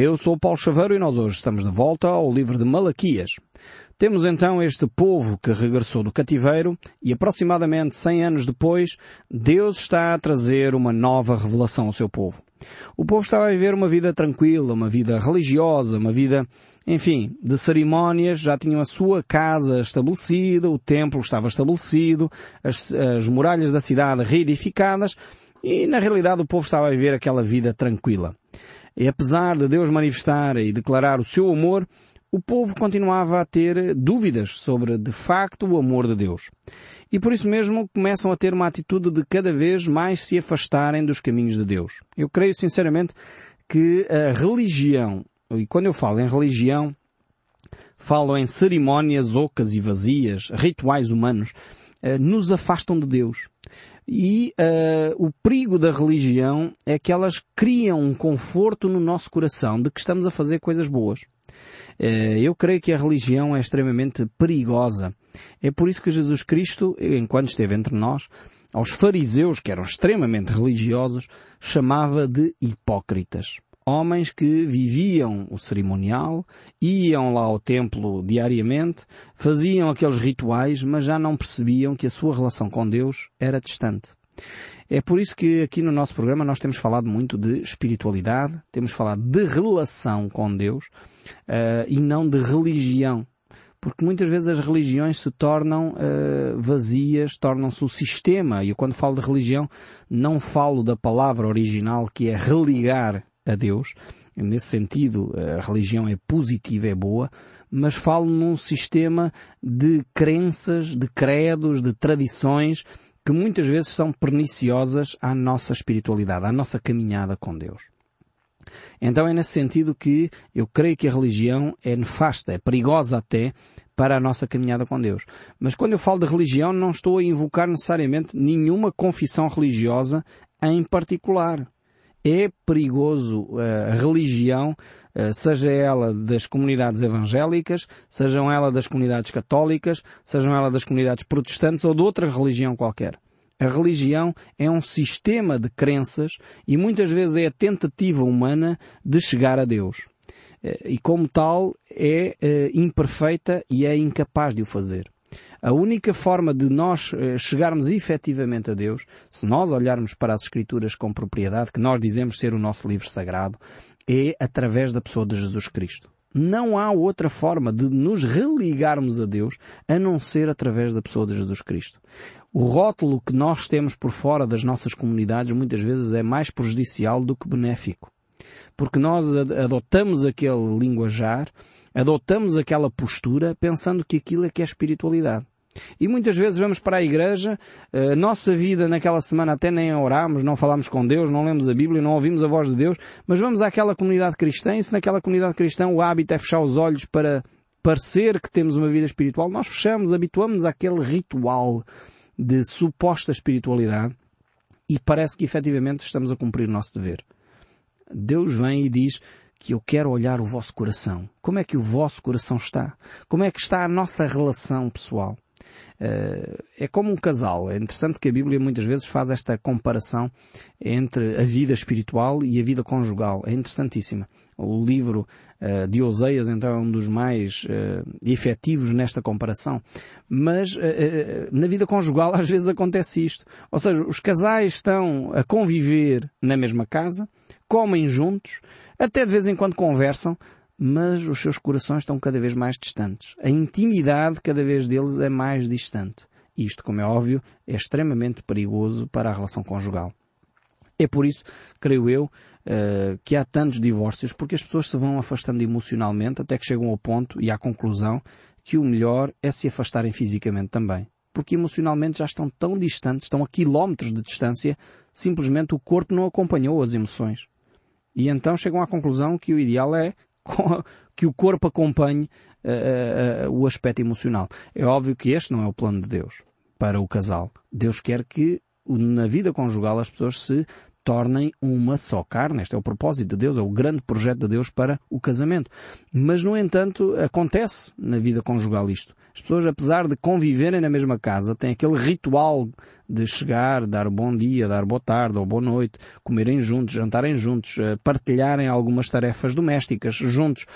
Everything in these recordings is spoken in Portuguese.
Eu sou Paulo Chaveiro e nós hoje estamos de volta ao livro de Malaquias. Temos então este povo que regressou do cativeiro e aproximadamente 100 anos depois, Deus está a trazer uma nova revelação ao seu povo. O povo estava a viver uma vida tranquila, uma vida religiosa, uma vida, enfim, de cerimónias, já tinham a sua casa estabelecida, o templo estava estabelecido, as, as muralhas da cidade reedificadas, e na realidade o povo estava a viver aquela vida tranquila. E apesar de Deus manifestar e declarar o seu amor, o povo continuava a ter dúvidas sobre de facto o amor de Deus. E por isso mesmo começam a ter uma atitude de cada vez mais se afastarem dos caminhos de Deus. Eu creio sinceramente que a religião, e quando eu falo em religião, falo em cerimónias ocas e vazias, rituais humanos, nos afastam de Deus. E uh, o perigo da religião é que elas criam um conforto no nosso coração de que estamos a fazer coisas boas. Uh, eu creio que a religião é extremamente perigosa. É por isso que Jesus Cristo, enquanto esteve entre nós, aos fariseus, que eram extremamente religiosos, chamava de hipócritas homens que viviam o cerimonial, iam lá ao templo diariamente, faziam aqueles rituais, mas já não percebiam que a sua relação com Deus era distante. É por isso que aqui no nosso programa nós temos falado muito de espiritualidade, temos falado de relação com Deus uh, e não de religião. Porque muitas vezes as religiões se tornam uh, vazias, tornam-se um sistema. E eu quando falo de religião não falo da palavra original que é religar a Deus. Nesse sentido, a religião é positiva, é boa, mas falo num sistema de crenças, de credos, de tradições que muitas vezes são perniciosas à nossa espiritualidade, à nossa caminhada com Deus. Então é nesse sentido que eu creio que a religião é nefasta, é perigosa até para a nossa caminhada com Deus. Mas quando eu falo de religião não estou a invocar necessariamente nenhuma confissão religiosa em particular é perigoso eh, a religião, eh, seja ela das comunidades evangélicas, sejam ela das comunidades católicas, sejam ela das comunidades protestantes ou de outra religião qualquer. A religião é um sistema de crenças e muitas vezes é a tentativa humana de chegar a Deus. Eh, e como tal é imperfeita e é incapaz de o fazer. A única forma de nós eh, chegarmos efetivamente a Deus, se nós olharmos para as Escrituras com propriedade, que nós dizemos ser o nosso livro sagrado, é através da pessoa de Jesus Cristo. Não há outra forma de nos religarmos a Deus a não ser através da pessoa de Jesus Cristo. O rótulo que nós temos por fora das nossas comunidades muitas vezes é mais prejudicial do que benéfico. Porque nós adotamos aquele linguajar adotamos aquela postura pensando que aquilo é que é espiritualidade. E muitas vezes vamos para a igreja, a nossa vida naquela semana até nem oramos, não falamos com Deus, não lemos a Bíblia, não ouvimos a voz de Deus, mas vamos àquela comunidade cristã e se naquela comunidade cristã o hábito é fechar os olhos para parecer que temos uma vida espiritual, nós fechamos, habituamos àquele ritual de suposta espiritualidade e parece que efetivamente estamos a cumprir o nosso dever. Deus vem e diz, que eu quero olhar o vosso coração. Como é que o vosso coração está? Como é que está a nossa relação pessoal? Uh, é como um casal. É interessante que a Bíblia muitas vezes faz esta comparação entre a vida espiritual e a vida conjugal. É interessantíssima. O livro uh, de Oseias, então, é um dos mais uh, efetivos nesta comparação. Mas na vida conjugal às vezes acontece isto. Ou seja, os casais estão a conviver na mesma casa, comem juntos, até de vez em quando conversam, mas os seus corações estão cada vez mais distantes. A intimidade cada vez deles é mais distante. Isto, como é óbvio, é extremamente perigoso para a relação conjugal. É por isso, creio eu, uh, que há tantos divórcios, porque as pessoas se vão afastando emocionalmente até que chegam ao ponto e à conclusão que o melhor é se afastarem fisicamente também. Porque emocionalmente já estão tão distantes, estão a quilómetros de distância, simplesmente o corpo não acompanhou as emoções. E então chegam à conclusão que o ideal é que o corpo acompanhe uh, uh, o aspecto emocional. É óbvio que este não é o plano de Deus para o casal. Deus quer que na vida conjugal as pessoas se tornem uma só carne. Este é o propósito de Deus, é o grande projeto de Deus para o casamento. Mas, no entanto, acontece na vida conjugal isto. As pessoas, apesar de conviverem na mesma casa, têm aquele ritual de chegar, dar bom dia, dar boa tarde ou boa noite, comerem juntos, jantarem juntos, eh, partilharem algumas tarefas domésticas juntos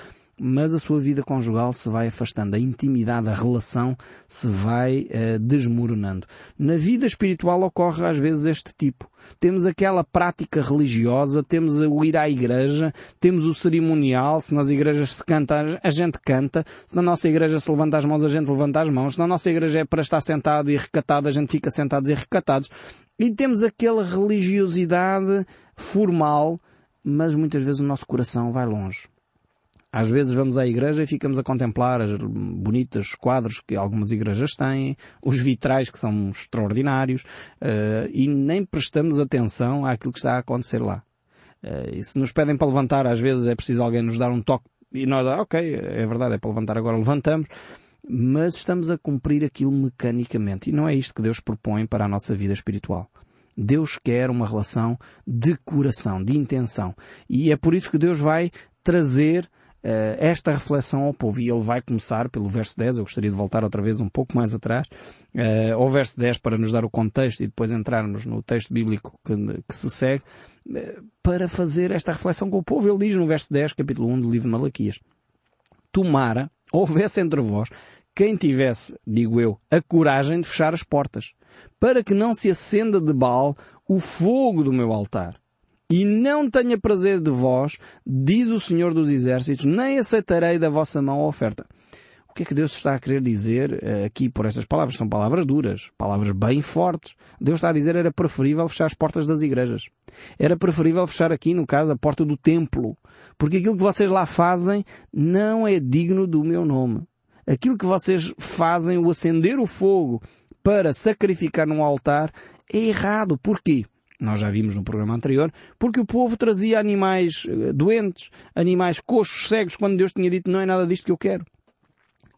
mas a sua vida conjugal se vai afastando, a intimidade, a relação se vai uh, desmoronando. Na vida espiritual ocorre às vezes este tipo. Temos aquela prática religiosa, temos o ir à igreja, temos o cerimonial, se nas igrejas se canta, a gente canta, se na nossa igreja se levanta as mãos, a gente levanta as mãos, se na nossa igreja é para estar sentado e recatado, a gente fica sentados e recatados. E temos aquela religiosidade formal, mas muitas vezes o nosso coração vai longe. Às vezes vamos à igreja e ficamos a contemplar as bonitas quadros que algumas igrejas têm, os vitrais que são extraordinários, uh, e nem prestamos atenção àquilo que está a acontecer lá. Uh, e se nos pedem para levantar, às vezes é preciso alguém nos dar um toque e nós, ah, ok, é verdade, é para levantar agora, levantamos, mas estamos a cumprir aquilo mecanicamente. E não é isto que Deus propõe para a nossa vida espiritual. Deus quer uma relação de coração, de intenção. E é por isso que Deus vai trazer esta reflexão ao povo. E ele vai começar pelo verso 10, eu gostaria de voltar outra vez um pouco mais atrás, uh, ao verso 10 para nos dar o contexto e depois entrarmos no texto bíblico que, que se segue, uh, para fazer esta reflexão com o povo. Ele diz no verso 10, capítulo 1 do livro de Malaquias, Tomara, houvesse entre vós quem tivesse, digo eu, a coragem de fechar as portas, para que não se acenda de Baal o fogo do meu altar e não tenha prazer de vós, diz o Senhor dos Exércitos, nem aceitarei da vossa mão a oferta. O que é que Deus está a querer dizer eh, aqui por estas palavras? São palavras duras, palavras bem fortes. Deus está a dizer era preferível fechar as portas das igrejas. Era preferível fechar aqui, no caso, a porta do templo. Porque aquilo que vocês lá fazem não é digno do meu nome. Aquilo que vocês fazem, o acender o fogo para sacrificar num altar, é errado. Porquê? Nós já vimos no programa anterior, porque o povo trazia animais eh, doentes, animais coxos, cegos, quando Deus tinha dito não é nada disto que eu quero.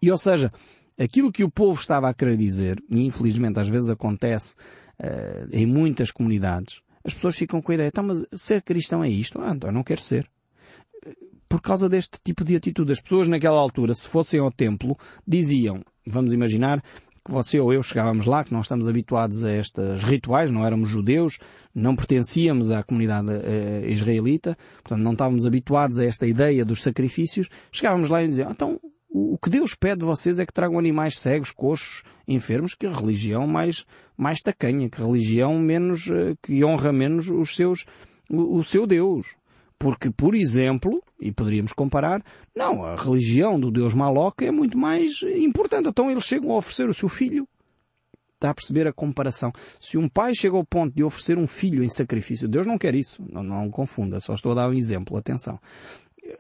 E ou seja, aquilo que o povo estava a querer dizer, e infelizmente às vezes acontece uh, em muitas comunidades, as pessoas ficam com a ideia, então mas ser cristão é isto? Ah, então eu não quero ser. Por causa deste tipo de atitude. As pessoas naquela altura, se fossem ao templo, diziam, vamos imaginar, que você ou eu chegávamos lá, que não estamos habituados a estes rituais, não éramos judeus, não pertencíamos à comunidade uh, israelita, portanto não estávamos habituados a esta ideia dos sacrifícios, chegávamos lá e diziam, então o que Deus pede de vocês é que tragam animais cegos, coxos, enfermos, que religião mais, mais tacanha, que religião menos, uh, que honra menos os seus, o, o seu Deus. Porque, por exemplo, e poderíamos comparar, não, a religião do Deus Maloc é muito mais importante. Então eles chegam a oferecer o seu filho. Está a perceber a comparação. Se um pai chega ao ponto de oferecer um filho em sacrifício, Deus não quer isso. Não, não confunda, só estou a dar um exemplo, atenção.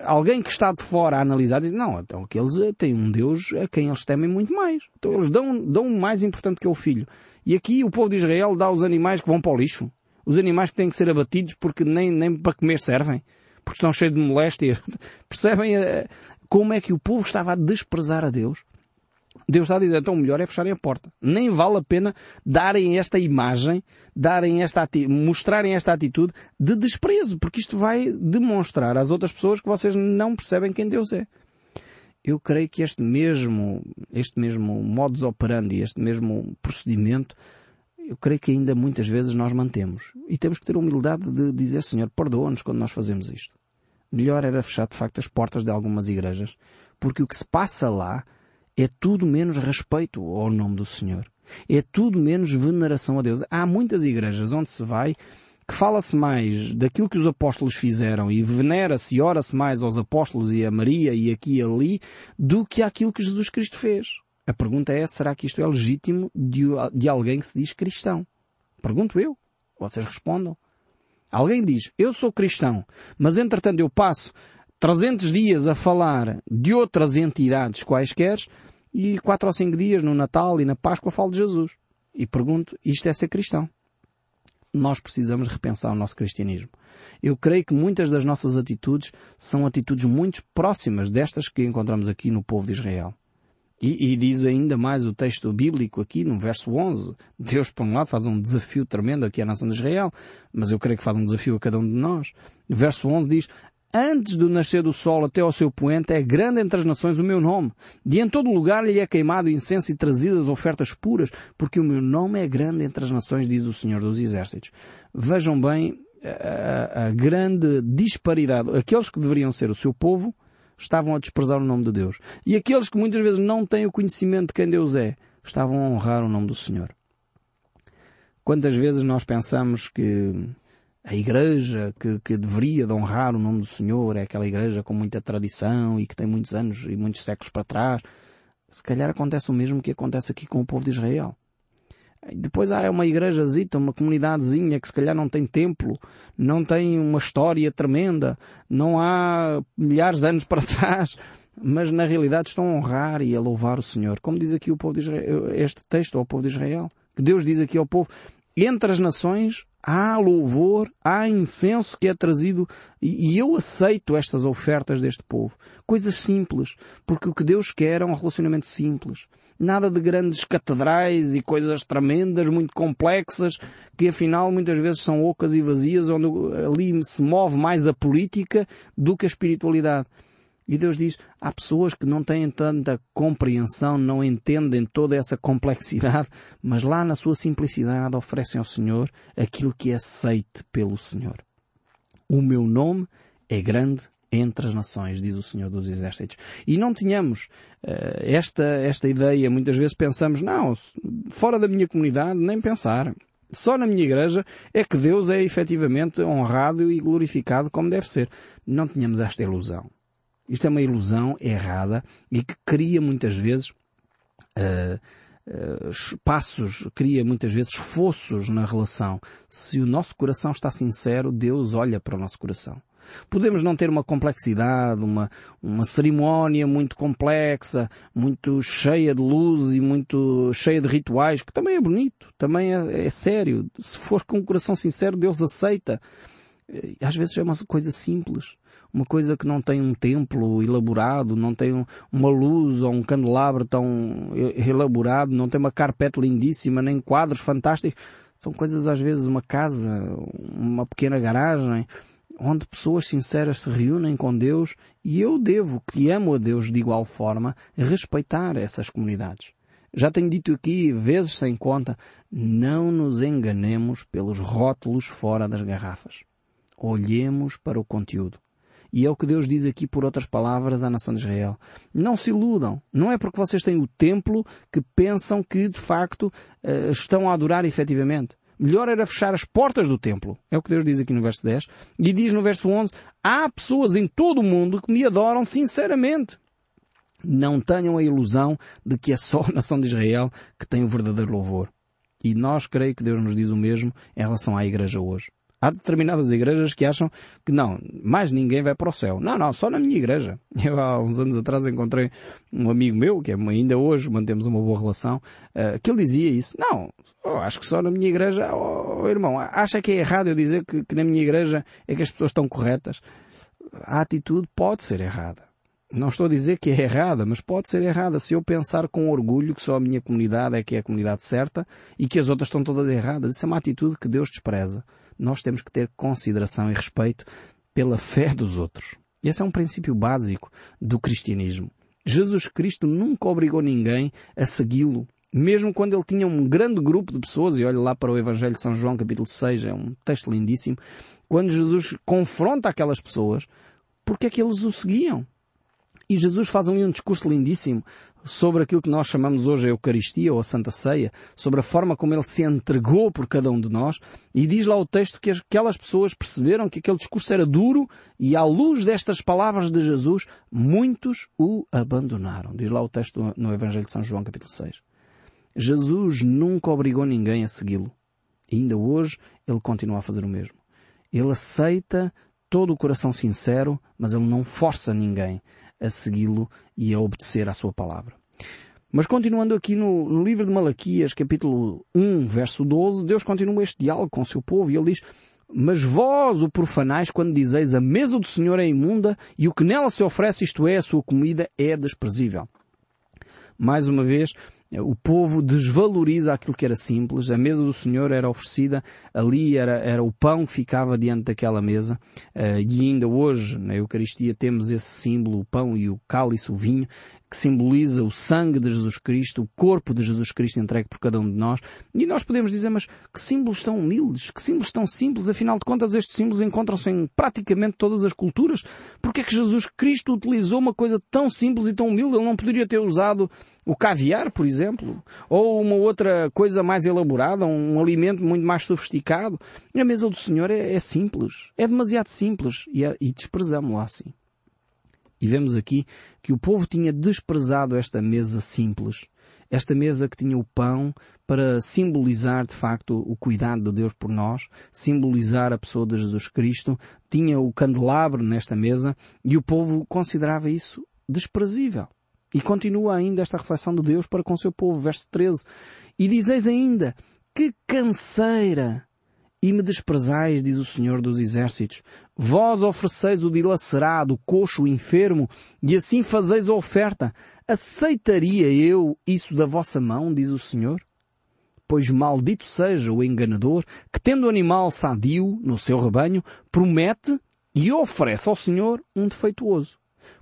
Alguém que está de fora a analisar diz, não, então aqueles eh, têm um Deus a quem eles temem muito mais. Então eles dão, dão mais importante que o filho. E aqui o povo de Israel dá os animais que vão para o lixo. Os animais que têm que ser abatidos porque nem, nem para comer servem. Porque estão cheios de moléstia. Percebem eh, como é que o povo estava a desprezar a Deus? Deus está a dizer, então o melhor é fecharem a porta. Nem vale a pena darem esta imagem, darem esta mostrarem esta atitude de desprezo, porque isto vai demonstrar às outras pessoas que vocês não percebem quem Deus é. Eu creio que este mesmo, este mesmo modus operandi, este mesmo procedimento eu creio que ainda muitas vezes nós mantemos. E temos que ter a humildade de dizer, Senhor, perdoa-nos quando nós fazemos isto. Melhor era fechar de facto as portas de algumas igrejas, porque o que se passa lá é tudo menos respeito ao nome do Senhor. É tudo menos veneração a Deus. Há muitas igrejas onde se vai que fala-se mais daquilo que os apóstolos fizeram e venera-se e ora-se mais aos apóstolos e a Maria e aqui e ali do que aquilo que Jesus Cristo fez. A pergunta é, será que isto é legítimo de, de alguém que se diz cristão? Pergunto eu. Vocês respondam. Alguém diz, eu sou cristão, mas entretanto eu passo 300 dias a falar de outras entidades quaisquer e 4 ou 5 dias no Natal e na Páscoa falo de Jesus. E pergunto, isto é ser cristão? Nós precisamos repensar o nosso cristianismo. Eu creio que muitas das nossas atitudes são atitudes muito próximas destas que encontramos aqui no povo de Israel. E, e, diz ainda mais o texto bíblico aqui no verso 11. Deus, por um lado, faz um desafio tremendo aqui à nação de Israel, mas eu creio que faz um desafio a cada um de nós. Verso 11 diz, Antes do nascer do sol até ao seu poente é grande entre as nações o meu nome. E em todo lugar lhe é queimado incenso e trazidas ofertas puras, porque o meu nome é grande entre as nações, diz o Senhor dos Exércitos. Vejam bem a, a grande disparidade. Aqueles que deveriam ser o seu povo estavam a desprezar o nome de Deus. E aqueles que muitas vezes não têm o conhecimento de quem Deus é, estavam a honrar o nome do Senhor. Quantas vezes nós pensamos que a igreja que, que deveria de honrar o nome do Senhor é aquela igreja com muita tradição e que tem muitos anos e muitos séculos para trás. Se calhar acontece o mesmo que acontece aqui com o povo de Israel. Depois há uma igrejazita, uma comunidadezinha que se calhar não tem templo, não tem uma história tremenda, não há milhares de anos para trás, mas na realidade estão a honrar e a louvar o Senhor. Como diz aqui o povo de Israel, este texto ao povo de Israel, que Deus diz aqui ao povo, entre as nações há louvor, há incenso que é trazido e eu aceito estas ofertas deste povo. Coisas simples, porque o que Deus quer é um relacionamento simples. Nada de grandes catedrais e coisas tremendas, muito complexas, que afinal muitas vezes são ocas e vazias, onde ali se move mais a política do que a espiritualidade. E Deus diz, há pessoas que não têm tanta compreensão, não entendem toda essa complexidade, mas lá na sua simplicidade oferecem ao Senhor aquilo que é aceite pelo Senhor. O meu nome é grande entre as nações, diz o Senhor dos Exércitos. E não tínhamos uh, esta, esta ideia, muitas vezes pensamos, não, fora da minha comunidade, nem pensar. Só na minha igreja é que Deus é efetivamente honrado e glorificado como deve ser. Não tínhamos esta ilusão. Isto é uma ilusão errada e que cria muitas vezes uh, uh, cria muitas vezes fossos na relação. Se o nosso coração está sincero, Deus olha para o nosso coração. Podemos não ter uma complexidade, uma, uma cerimónia muito complexa, muito cheia de luz e muito cheia de rituais, que também é bonito, também é, é sério. Se for com o coração sincero, Deus aceita. Às vezes é uma coisa simples uma coisa que não tem um templo elaborado, não tem uma luz ou um candelabro tão elaborado, não tem uma carpete lindíssima, nem quadros fantásticos. São coisas às vezes uma casa, uma pequena garagem, onde pessoas sinceras se reúnem com Deus e eu devo, que amo a Deus de igual forma, respeitar essas comunidades. Já tenho dito aqui, vezes sem conta, não nos enganemos pelos rótulos fora das garrafas. Olhemos para o conteúdo. E é o que Deus diz aqui por outras palavras à nação de Israel. Não se iludam. Não é porque vocês têm o templo que pensam que de facto eh, estão a adorar efetivamente. Melhor era fechar as portas do templo. É o que Deus diz aqui no verso 10. E diz no verso 11, há pessoas em todo o mundo que me adoram sinceramente. Não tenham a ilusão de que é só a nação de Israel que tem o verdadeiro louvor. E nós creio que Deus nos diz o mesmo em relação à igreja hoje. Há determinadas igrejas que acham que não, mais ninguém vai para o céu. Não, não, só na minha igreja. Eu há uns anos atrás encontrei um amigo meu, que é ainda hoje mantemos uma boa relação, uh, que ele dizia isso. Não, acho que só na minha igreja, oh, irmão, acha que é errado eu dizer que, que na minha igreja é que as pessoas estão corretas? A atitude pode ser errada. Não estou a dizer que é errada, mas pode ser errada se eu pensar com orgulho que só a minha comunidade é que é a comunidade certa e que as outras estão todas erradas. Isso é uma atitude que Deus despreza nós temos que ter consideração e respeito pela fé dos outros. Esse é um princípio básico do cristianismo. Jesus Cristo nunca obrigou ninguém a segui-lo, mesmo quando ele tinha um grande grupo de pessoas, e olha lá para o Evangelho de São João, capítulo 6, é um texto lindíssimo, quando Jesus confronta aquelas pessoas, porque é que eles o seguiam? E Jesus faz ali um discurso lindíssimo sobre aquilo que nós chamamos hoje a Eucaristia ou a Santa Ceia, sobre a forma como ele se entregou por cada um de nós, e diz lá o texto que aquelas pessoas perceberam que aquele discurso era duro e à luz destas palavras de Jesus, muitos o abandonaram. Diz lá o texto no Evangelho de São João, capítulo 6. Jesus nunca obrigou ninguém a segui-lo. Ainda hoje ele continua a fazer o mesmo. Ele aceita todo o coração sincero, mas ele não força ninguém a segui-lo e a obedecer à sua palavra. Mas continuando aqui no, no, livro de Malaquias, capítulo 1, verso 12, Deus continua este diálogo com o seu povo e ele diz, mas vós o profanais quando dizeis a mesa do Senhor é imunda e o que nela se oferece, isto é, a sua comida, é desprezível. mais uma vez, o povo desvaloriza aquilo que era simples. A mesa do Senhor era oferecida, ali era, era o pão que ficava diante daquela mesa. Uh, e ainda hoje, na Eucaristia, temos esse símbolo, o pão e o cálice, o vinho, que simboliza o sangue de Jesus Cristo, o corpo de Jesus Cristo entregue por cada um de nós. E nós podemos dizer, mas que símbolos tão humildes, que símbolos tão simples, afinal de contas estes símbolos encontram-se em praticamente todas as culturas. Porque é que Jesus Cristo utilizou uma coisa tão simples e tão humilde? Ele não poderia ter usado o caviar, por exemplo? Ou uma outra coisa mais elaborada, um alimento muito mais sofisticado? A mesa do Senhor é, é simples. É demasiado simples. E, é, e desprezamos-la assim. E vemos aqui que o povo tinha desprezado esta mesa simples. Esta mesa que tinha o pão para simbolizar de facto o cuidado de Deus por nós, simbolizar a pessoa de Jesus Cristo, tinha o candelabro nesta mesa e o povo considerava isso desprezível. E continua ainda esta reflexão de Deus para com o seu povo, verso 13. E dizeis ainda, que canseira e me desprezais, diz o Senhor dos Exércitos. Vós ofereceis o dilacerado, o coxo, o enfermo, e assim fazeis a oferta. Aceitaria eu isso da vossa mão, diz o Senhor? Pois maldito seja o enganador que, tendo animal sadio no seu rebanho, promete e oferece ao Senhor um defeituoso.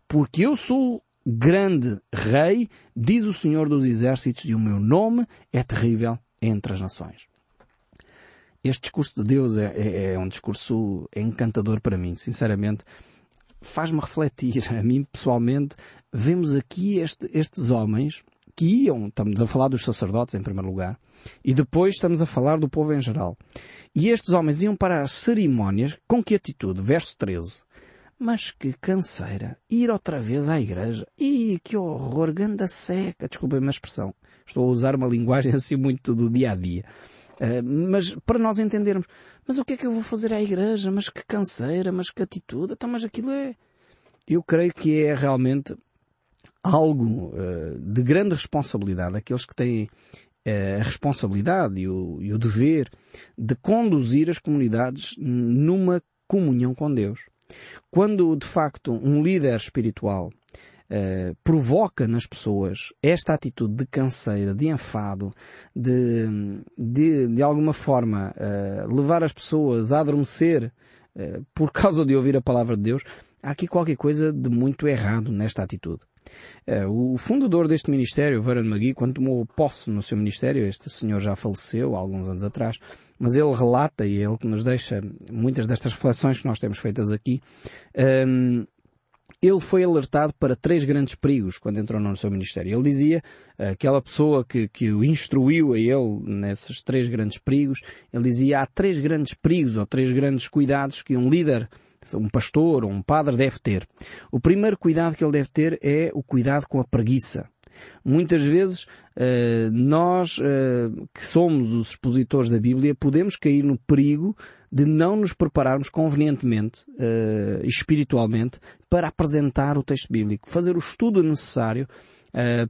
Porque eu sou grande rei, diz o Senhor dos Exércitos, e o meu nome é terrível entre as nações. Este discurso de Deus é, é, é um discurso encantador para mim, sinceramente. Faz-me refletir, a mim pessoalmente, vemos aqui este, estes homens que iam, estamos a falar dos sacerdotes em primeiro lugar, e depois estamos a falar do povo em geral. E estes homens iam para as cerimónias, com que atitude? Verso 13. Mas que canseira. Ir outra vez à igreja. Ih, que horror, ganda seca. Desculpem-me a expressão. Estou a usar uma linguagem assim muito do dia a dia. Eh, mas para nós entendermos, mas o que é que eu vou fazer à igreja? Mas que canseira, mas que atitude? Então, mas aquilo é... Eu creio que é realmente algo uh, de grande responsabilidade. Aqueles que têm uh, a responsabilidade e o, e o dever de conduzir as comunidades numa comunhão com Deus. Quando, de facto, um líder espiritual uh, provoca nas pessoas esta atitude de canseira, de enfado, de, de, de alguma forma uh, levar as pessoas a adormecer uh, por causa de ouvir a palavra de Deus, há aqui qualquer coisa de muito errado nesta atitude. o fundador deste ministério, Varane Magui, quando tomou posse no seu ministério, este senhor já faleceu há alguns anos atrás, mas ele relata, e é ele que nos deixa muitas destas reflexões que nós temos feitas aqui, um, ele foi alertado para três grandes perigos quando entrou no seu ministério. Ele dizia, aquela pessoa que, que o instruiu a ele nesses três grandes perigos, ele dizia, há três grandes perigos ou três grandes cuidados que um líder, um pastor ou um padre deve ter. O primeiro cuidado que ele deve ter é o cuidado com a preguiça. Muitas vezes eh, nós eh, que somos os expositores da Bíblia podemos cair no perigo de não nos prepararmos convenientemente, uh, espiritualmente, para apresentar o texto bíblico, fazer o estudo necessário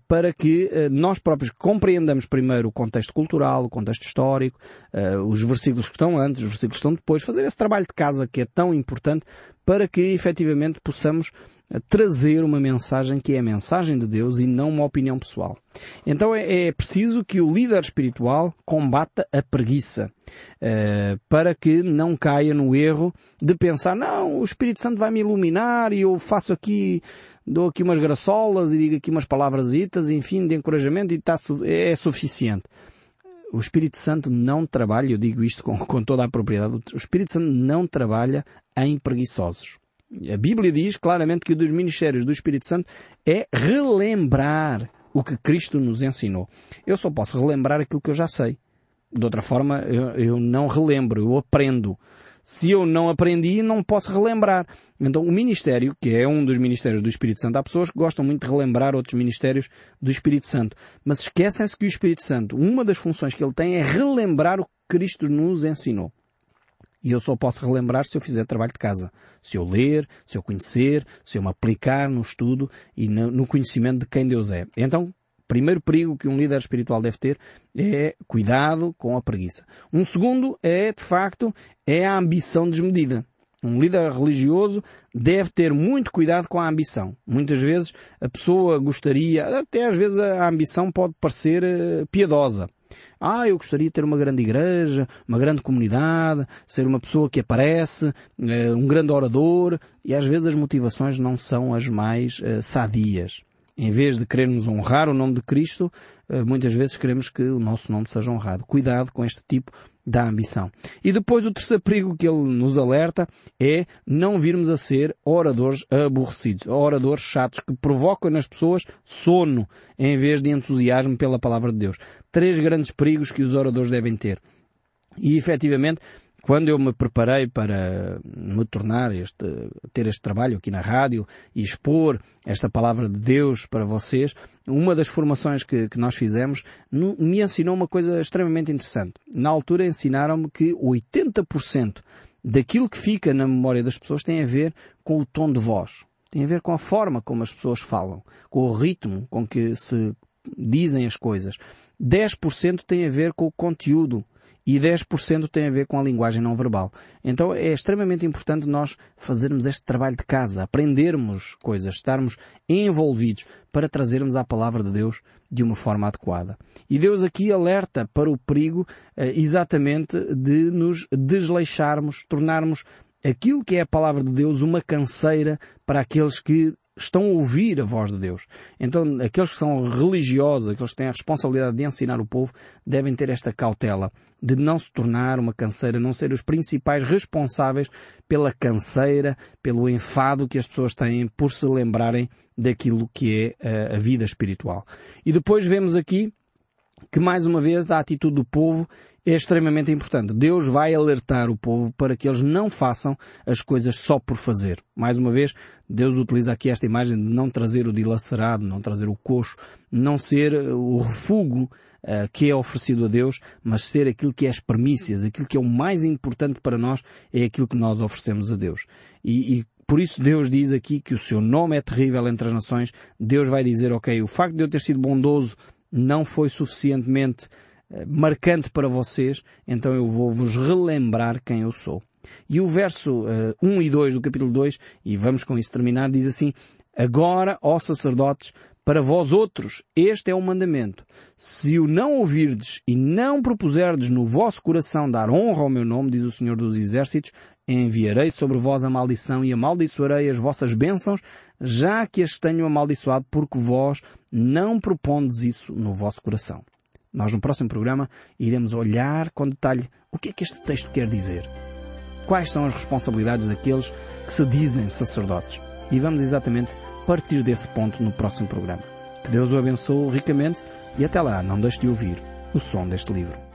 para que uh, nós próprios compreendamos primeiro o contexto cultural, o contexto histórico, os versículos que estão antes, os versículos que estão depois, fazer esse trabalho de casa que é tão importante para que efetivamente possamos trazer uma mensagem que é a mensagem de Deus e não uma opinião pessoal. Então é, é preciso que o líder espiritual combata a preguiça para que não caia no erro de pensar não, o Espírito Santo vai me iluminar e eu faço aqui dou aqui umas graçolas e digo aqui umas palavras, enfim, de encorajamento e está, é suficiente. O Espírito Santo não trabalha, eu digo isto com, com toda a propriedade, o Espírito Santo não trabalha em preguiçosos. A Bíblia diz claramente que um dos ministérios do Espírito Santo é relembrar o que Cristo nos ensinou. Eu só posso relembrar aquilo que eu já sei. De outra forma, eu, eu não relembro, eu aprendo. Se eu não aprendi, não posso relembrar. Então, o ministério, que é um dos ministérios do Espírito Santo, há pessoas que gostam muito de relembrar outros ministérios do Espírito Santo. Mas esquecem-se que o Espírito Santo, uma das funções que ele tem é relembrar o que Cristo nos ensinou. E eu só posso relembrar se eu fizer trabalho de casa. Se eu ler, se eu conhecer, se eu me aplicar no estudo e no conhecimento de quem Deus é. Então, primeiro perigo que um líder espiritual deve ter é cuidado com a preguiça. Um segundo é, de facto, é a ambição desmedida. Um líder religioso deve ter muito cuidado com a ambição. Muitas vezes a pessoa gostaria, até às vezes a ambição pode parecer eh, piedosa. Ah, eu gostaria de ter uma grande igreja, uma grande comunidade, ser uma pessoa que aparece, eh, um grande orador, e às vezes as motivações não são as mais uh, sadias. Em vez de querermos honrar o nome de Cristo, uh, muitas vezes queremos que o nosso nome seja honrado. Cuidado com este tipo da ambição. E depois o terceiro perigo que ele nos alerta é não virmos a ser oradores aborrecidos, oradores chatos que provocam nas pessoas sono em vez de entusiasmo pela palavra de Deus. Três grandes perigos que os oradores devem ter. E efetivamente, quando eu me preparei para me tornar este, ter este trabalho aqui na rádio e expor esta palavra de Deus para vocês, uma das formações que, que nós fizemos me ensinou uma coisa extremamente interessante. Na altura ensinaram-me que 80% daquilo que fica na memória das pessoas tem a ver com o tom de voz. Tem a ver com a forma como as pessoas falam, com o ritmo com que se dizem as coisas. 10% tem a ver com o conteúdo e 10% tem a ver com a linguagem não verbal. Então é extremamente importante nós fazermos este trabalho de casa, aprendermos coisas, estarmos envolvidos para trazermos a palavra de Deus de uma forma adequada. E Deus aqui alerta para o perigo eh, exatamente de nos desleixarmos, tornarmos aquilo que é a palavra de Deus uma canseira para aqueles que estão a ouvir a voz de Deus. Então, aqueles que são religiosos, aqueles que têm a responsabilidade de ensinar o povo, devem ter esta cautela de não se tornar uma canseira, não ser os principais responsáveis pela canseira, pelo enfado que as pessoas têm por se lembrarem daquilo que é eh, a vida espiritual. E depois vemos aqui que mais uma vez a atitude do povo é extremamente importante. Deus vai alertar o povo para que eles não façam as coisas só por fazer. Mais uma vez, Deus utiliza aqui esta imagem de não trazer o dilacerado, não trazer o coxo, não ser o refúgio uh, que é oferecido a Deus, mas ser aquilo que é as premissas, aquilo que é o mais importante para nós, é aquilo que nós oferecemos a Deus. E, e por isso Deus diz aqui que o seu nome é terrível entre as nações. Deus vai dizer, ok, o facto de eu ter sido bondoso não foi suficientemente eh, marcante para vocês, então eu vou vos relembrar quem eu sou. E o verso uh, eh, 1 e 2 do capítulo 2, e vamos com isso terminar, diz assim, Agora, ó sacerdotes, para vós outros, este é o mandamento. Se o não ouvirdes e não propuserdes no vosso coração dar honra ao meu nome, diz o Senhor dos Exércitos, enviarei sobre vós a maldição e amaldiçoarei as vossas bênçãos, já que as tenho amaldiçoado, porque vós não propondes isso no vosso coração. Nós no próximo programa iremos olhar com detalhe o que é que este texto quer dizer. Quais são as responsabilidades daqueles que se dizem sacerdotes? E vamos exatamente partir desse ponto no próximo programa. Que Deus o abençoe ricamente e até lá não deixe de ouvir o som deste livro.